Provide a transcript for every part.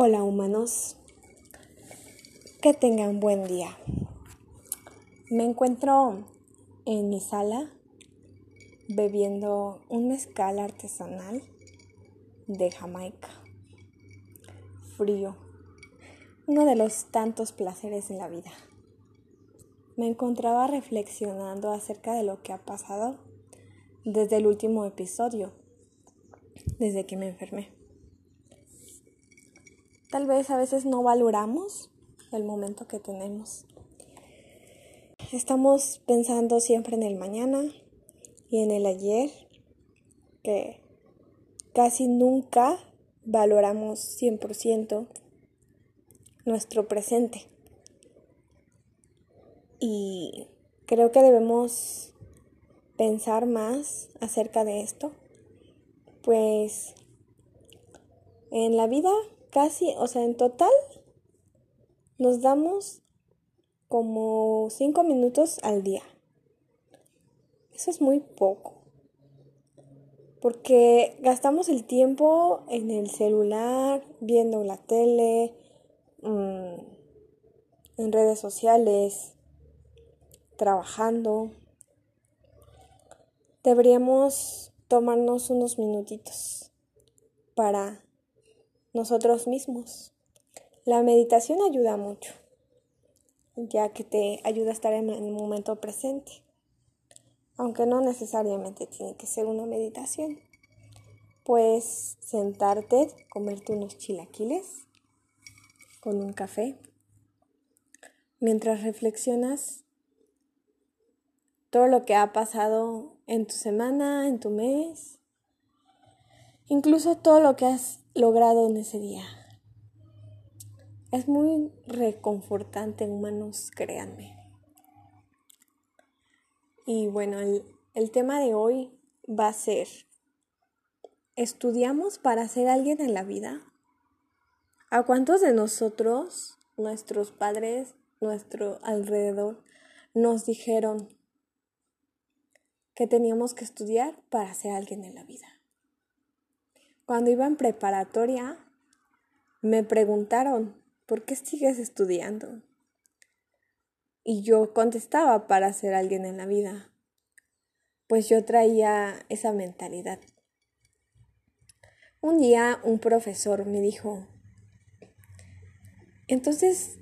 Hola humanos, que tengan buen día. Me encuentro en mi sala bebiendo un mezcal artesanal de Jamaica. Frío, uno de los tantos placeres en la vida. Me encontraba reflexionando acerca de lo que ha pasado desde el último episodio, desde que me enfermé. Tal vez a veces no valoramos el momento que tenemos. Estamos pensando siempre en el mañana y en el ayer, que casi nunca valoramos 100% nuestro presente. Y creo que debemos pensar más acerca de esto, pues en la vida casi, o sea, en total nos damos como cinco minutos al día. Eso es muy poco. Porque gastamos el tiempo en el celular, viendo la tele, mm, en redes sociales, trabajando. Deberíamos tomarnos unos minutitos para nosotros mismos. La meditación ayuda mucho, ya que te ayuda a estar en el momento presente, aunque no necesariamente tiene que ser una meditación. Puedes sentarte, comerte unos chilaquiles con un café, mientras reflexionas todo lo que ha pasado en tu semana, en tu mes, incluso todo lo que has logrado en ese día. Es muy reconfortante, humanos, créanme. Y bueno, el, el tema de hoy va a ser, ¿estudiamos para ser alguien en la vida? ¿A cuántos de nosotros, nuestros padres, nuestro alrededor, nos dijeron que teníamos que estudiar para ser alguien en la vida? Cuando iba en preparatoria, me preguntaron, ¿por qué sigues estudiando? Y yo contestaba para ser alguien en la vida, pues yo traía esa mentalidad. Un día un profesor me dijo, entonces,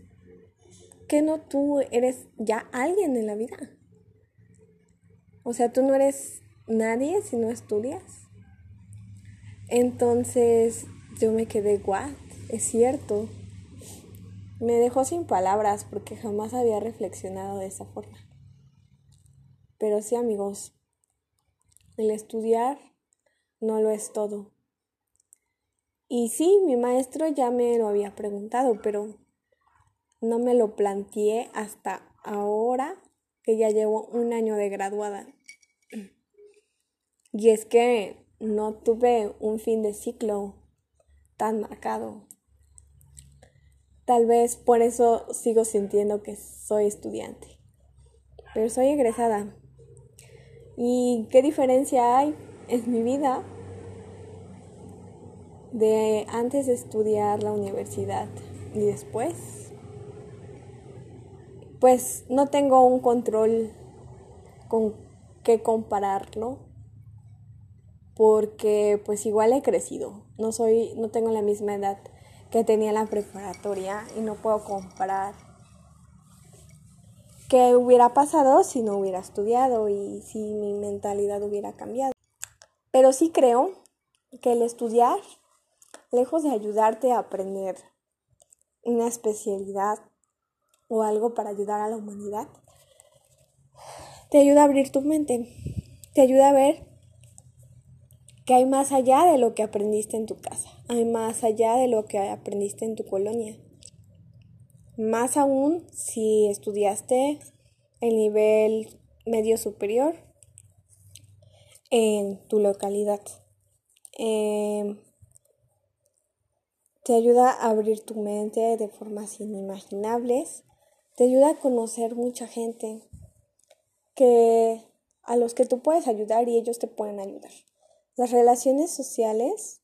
¿qué no tú eres ya alguien en la vida? O sea, tú no eres nadie si no estudias. Entonces yo me quedé, what? Es cierto. Me dejó sin palabras porque jamás había reflexionado de esa forma. Pero sí, amigos, el estudiar no lo es todo. Y sí, mi maestro ya me lo había preguntado, pero no me lo planteé hasta ahora que ya llevo un año de graduada. Y es que no tuve un fin de ciclo tan marcado. Tal vez por eso sigo sintiendo que soy estudiante. Pero soy egresada. ¿Y qué diferencia hay en mi vida de antes de estudiar la universidad y después? Pues no tengo un control con qué compararlo porque pues igual he crecido. No soy no tengo la misma edad que tenía en la preparatoria y no puedo comparar qué hubiera pasado si no hubiera estudiado y si mi mentalidad hubiera cambiado. Pero sí creo que el estudiar, lejos de ayudarte a aprender una especialidad o algo para ayudar a la humanidad, te ayuda a abrir tu mente, te ayuda a ver que hay más allá de lo que aprendiste en tu casa, hay más allá de lo que aprendiste en tu colonia. Más aún si estudiaste el nivel medio superior en tu localidad. Em, te ayuda a abrir tu mente de formas inimaginables. Te ayuda a conocer mucha gente que a los que tú puedes ayudar y ellos te pueden ayudar. Las relaciones sociales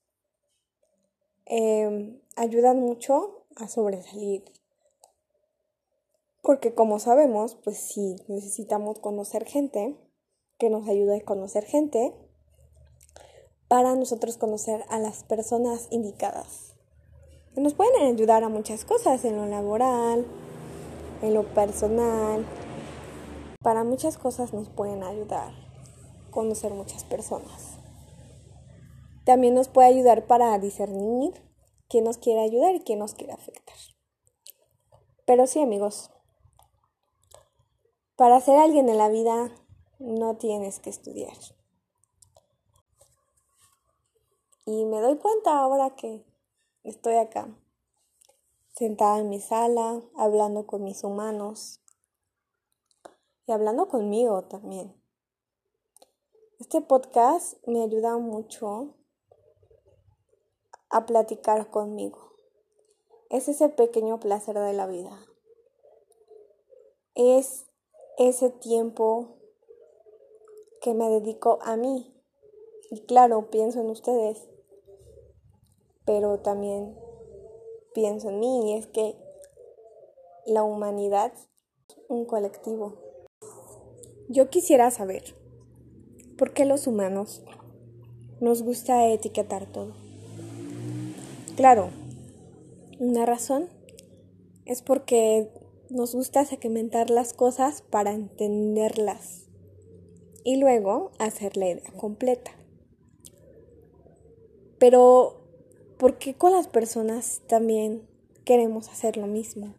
em, ayudan mucho a sobresalir. Porque como sabemos, pues sí, necesitamos conocer gente que nos ayude a conocer gente para nosotros conocer a las personas indicadas. Nos pueden ayudar a muchas cosas, en lo laboral, en lo personal. Para muchas cosas nos pueden ayudar conocer muchas personas. También nos puede ayudar para discernir quién nos quiere ayudar y quién nos quiere afectar. Pero sí, amigos, para ser alguien en la vida no tienes que estudiar. Y me doy cuenta ahora que estoy acá, sentada en mi sala, hablando con mis humanos y hablando conmigo también. Este podcast me ayuda mucho a platicar conmigo. Es ese pequeño placer de la vida. Es ese tiempo que me dedico a mí. Y claro, pienso en ustedes, pero también pienso en mí y es que la humanidad es un colectivo. Yo quisiera saber por qué los humanos nos gusta etiquetar todo. Claro, una razón es porque nos gusta segmentar las cosas para entenderlas y luego hacer la idea completa. Pero, ¿por qué con las personas también queremos hacer lo mismo?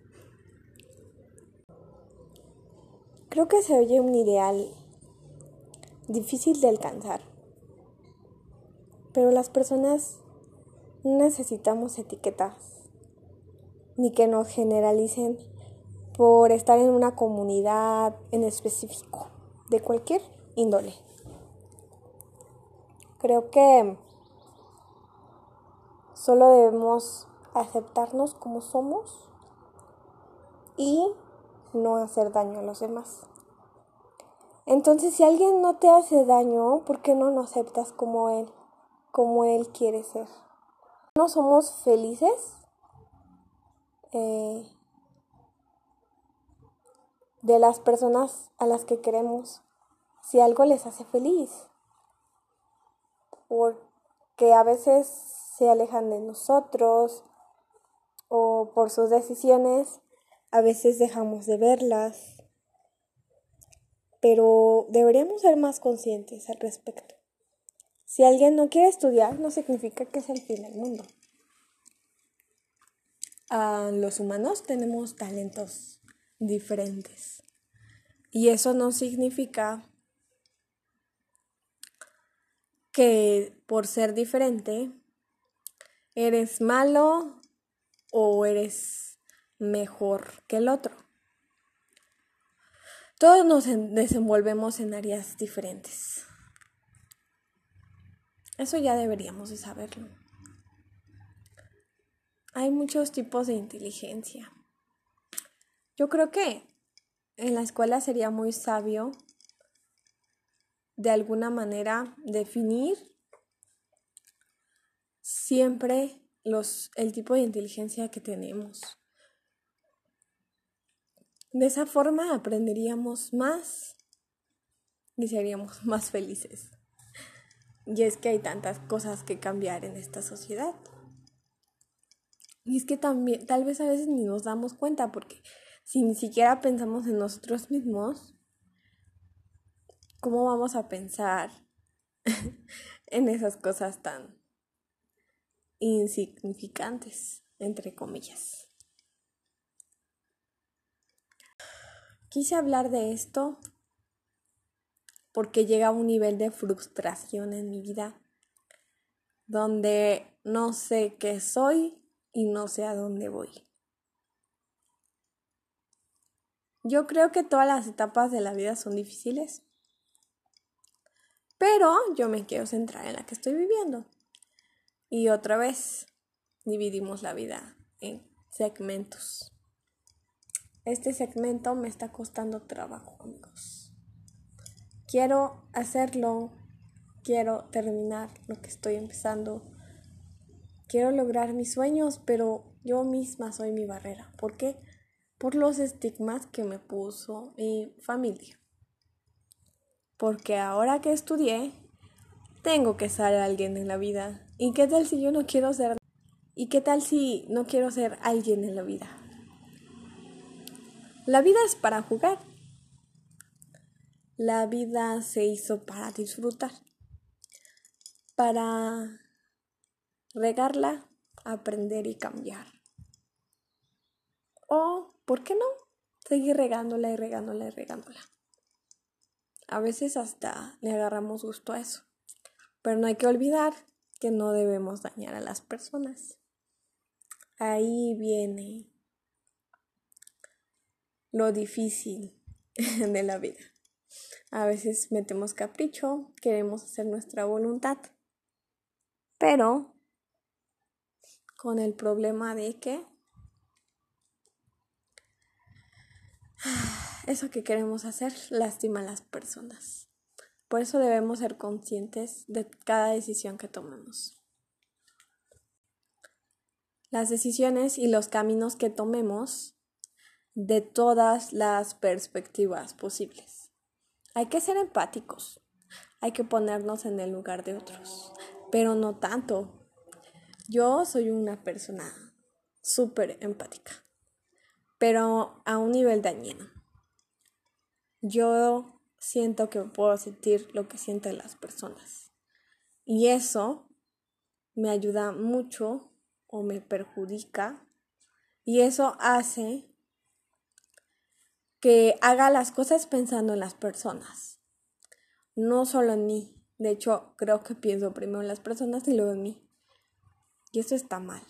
Creo que se oye un ideal difícil de alcanzar, pero las personas necesitamos etiquetas ni que nos generalicen por estar en una comunidad en específico, de cualquier índole. Creo que solo debemos aceptarnos como somos y no hacer daño a los demás. Entonces, si alguien no te hace daño, ¿por qué no lo aceptas como él, como él quiere ser? ¿No somos felices? Eh, de las personas a las que queremos si algo les hace feliz. Porque a veces se alejan de nosotros o por sus decisiones a veces dejamos de verlas. Pero deberíamos ser más conscientes al respecto. Si alguien no quiere estudiar, no significa que es el fin del mundo. A los humanos tenemos talentos diferentes. Y eso no significa que por ser diferente eres malo o eres mejor que el otro. Todos nos desenvolvemos en áreas diferentes. Eso ya deberíamos de saberlo. Hay muchos tipos de inteligencia. Yo creo que en la escuela sería muy sabio de alguna manera definir siempre los, el tipo de inteligencia que tenemos. De esa forma aprenderíamos más y seríamos más felices. Y es que hay tantas cosas que cambiar en esta sociedad. Y es que también, tal vez a veces ni nos damos cuenta porque si ni siquiera pensamos en nosotros mismos, ¿cómo vamos a pensar en esas cosas tan insignificantes, entre comillas? Quise hablar de esto porque llega a un nivel de frustración en mi vida donde no sé qué soy y no sé a dónde voy. Yo creo que todas las etapas de la vida son difíciles, pero yo me quiero centrar en la que estoy viviendo. Y otra vez dividimos la vida en segmentos. Este segmento me está costando trabajo, amigos. Quiero hacerlo, quiero terminar lo que estoy empezando. quiero lograr mis sueños, pero yo misma soy mi barrera. ¿Por qué? Por los estigmas que me puso mi familia. Porque ahora que estudié, tengo que ser alguien en la vida. ¿Y qué tal si yo no quiero ser? ¿Y qué tal si no quiero ser alguien en la vida? La vida es para jugar. La vida se hizo para disfrutar, para regarla, aprender y cambiar. O, ¿por qué no? Seguir regándola y regándola y regándola. A veces hasta le agarramos gusto a eso. Pero no hay que olvidar que no debemos dañar a las personas. Ahí viene lo difícil de la vida. A veces metemos capricho, queremos hacer nuestra voluntad, pero con el problema de que eso que queremos hacer lastima a las personas. Por eso debemos ser conscientes de cada decisión que tomemos. Las decisiones y los caminos que tomemos de todas las perspectivas posibles. Hay que ser empáticos, hay que ponernos en el lugar de otros, pero no tanto. Yo soy una persona súper empática, pero a un nivel dañino. Yo siento que puedo sentir lo que sienten las personas. Y eso me ayuda mucho o me perjudica. Y eso hace que haga las cosas pensando en las personas, no solo en mí. De hecho, creo que pienso primero en las personas y luego en mí. Y eso está mal.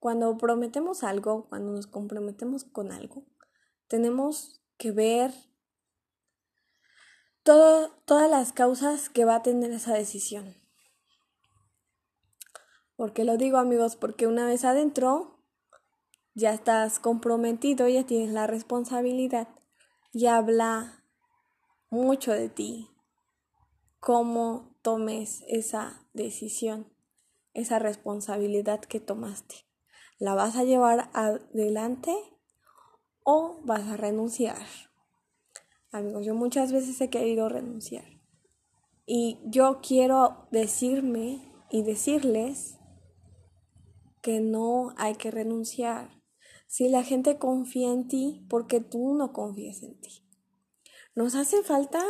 Cuando prometemos algo, cuando nos comprometemos con algo, tenemos que ver todas las causas que va a tener esa decisión. Porque lo digo amigos, porque una vez adentro ya estás comprometido, ya tienes la responsabilidad y habla mucho de ti, cómo tomes esa decisión, esa responsabilidad que tomaste. ¿La vas a llevar adelante o vas a renunciar? Amigos, yo muchas veces he querido renunciar. Y yo quiero decirme y decirles que no hay que renunciar si la gente confía en ti porque tú no confías en ti. Nos hace falta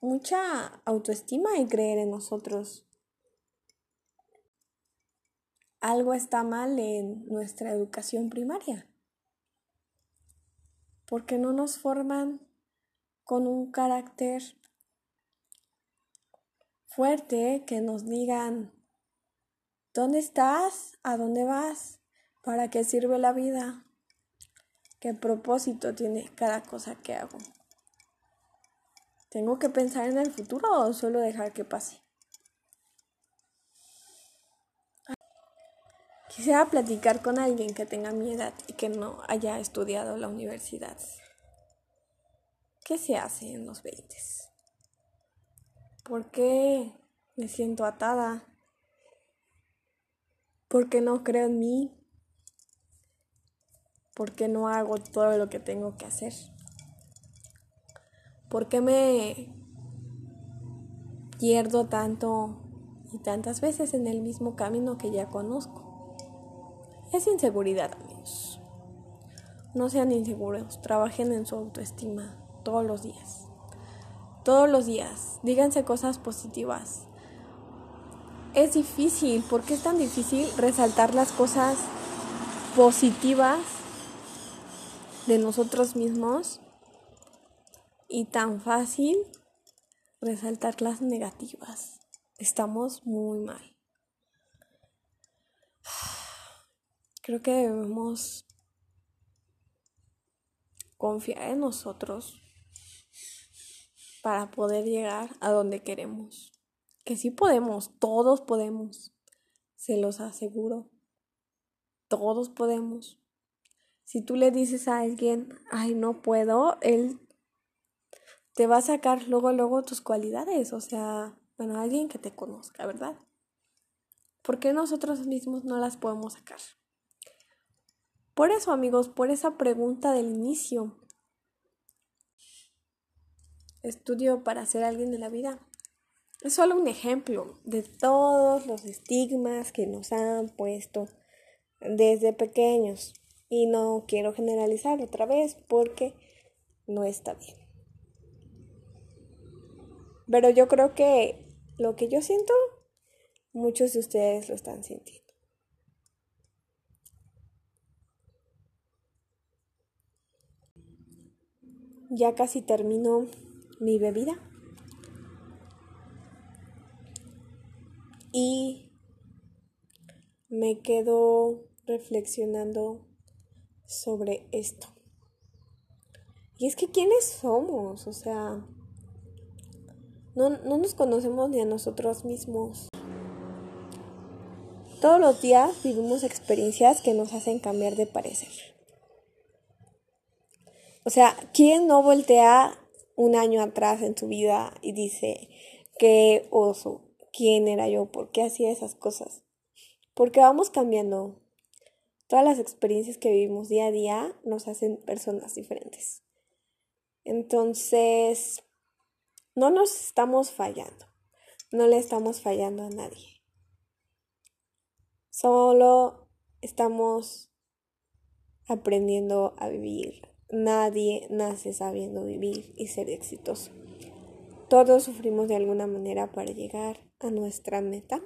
mucha autoestima y creer en nosotros. Algo está mal en nuestra educación primaria. Porque no nos forman con un carácter fuerte que nos digan, ¿dónde estás? ¿A dónde vas? ¿Para qué sirve la vida? ¿Qué propósito tiene cada cosa que hago? ¿Tengo que pensar en el futuro o solo dejar que pase? Quisiera platicar con alguien que tenga mi edad y que no haya estudiado la universidad. ¿Qué se hace en los 20? ¿Por qué me siento atada? ¿Por qué no creo en mí? ¿Por qué no hago todo lo que tengo que hacer? ¿Por qué me pierdo tanto y tantas veces en el mismo camino que ya conozco? Es inseguridad, amigos. No sean inseguros, trabajen en su autoestima todos los días. Todos los días, díganse cosas positivas. Es difícil, ¿por qué es tan difícil resaltar las cosas positivas de nosotros mismos y tan fácil resaltar las negativas. Estamos muy mal. Creo que debemos confiar en nosotros para poder llegar a donde queremos. Que sí podemos, todos podemos, se los aseguro. Todos podemos. Si tú le dices a alguien, ay, no puedo, él te va a sacar luego, luego tus cualidades, o sea, bueno, alguien que te conozca, ¿verdad? ¿Por qué nosotros mismos no las podemos sacar? Por eso, amigos, por esa pregunta del inicio. Estudio para ser alguien de la vida. Es solo un ejemplo de todos los estigmas que nos han puesto desde pequeños. Y no quiero generalizar otra vez porque no está bien. Pero yo creo que lo que yo siento, muchos de ustedes lo están sintiendo. Ya casi termino mi bebida. Y me quedo reflexionando sobre esto. Y es que ¿quiénes somos? O sea, no, no nos conocemos ni a nosotros mismos. Todos los días vivimos experiencias que nos hacen cambiar de parecer. O sea, ¿quién no voltea un año atrás en su vida y dice, qué oso, quién era yo, por qué hacía esas cosas? Porque vamos cambiando. Todas las experiencias que vivimos día a día nos hacen personas diferentes. Entonces, no nos estamos fallando. No le estamos fallando a nadie. Solo estamos aprendiendo a vivir Nadie nace sabiendo vivir y ser exitoso. Todos sufrimos de alguna manera para llegar a nuestra meta.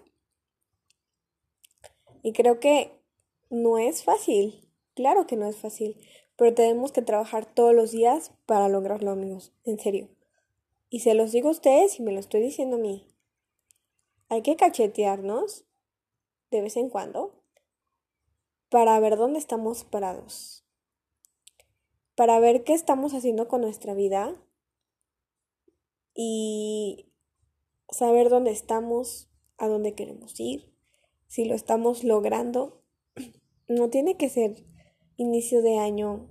Y creo que no es fácil. Claro que no es fácil. Pero tenemos que trabajar todos los días para lograrlo, amigos. En serio. Y se los digo a ustedes y me lo estoy diciendo a mí. Hay que cachetearnos de vez en cuando para ver dónde estamos parados para ver qué estamos haciendo con nuestra vida y saber dónde estamos, a dónde queremos ir, si lo estamos logrando. No tiene que ser inicio de año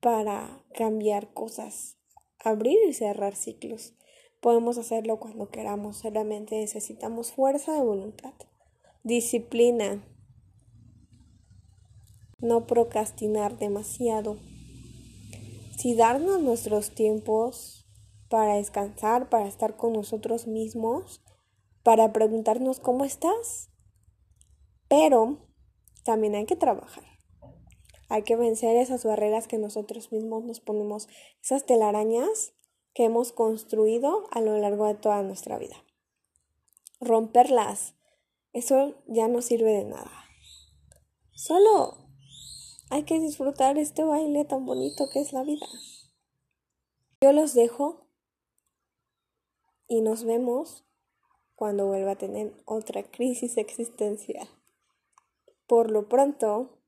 para cambiar cosas, abrir y cerrar ciclos. Podemos hacerlo cuando queramos, solamente necesitamos fuerza de voluntad, disciplina, no procrastinar demasiado, si darnos nuestros tiempos para descansar, para estar con nosotros mismos, para preguntarnos cómo estás. Pero también hay que trabajar. Hay que vencer esas barreras que nosotros mismos nos ponemos, esas telarañas que hemos construido a lo largo de toda nuestra vida. Romperlas, eso ya no sirve de nada. Solo hay que disfrutar este baile tan bonito que es la vida. Yo los dejo y nos vemos cuando vuelva a tener otra crisis existencial. Por lo pronto,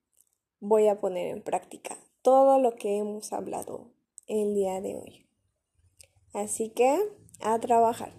voy a poner en práctica todo lo que hemos hablado el día de hoy. Así que, a trabajar.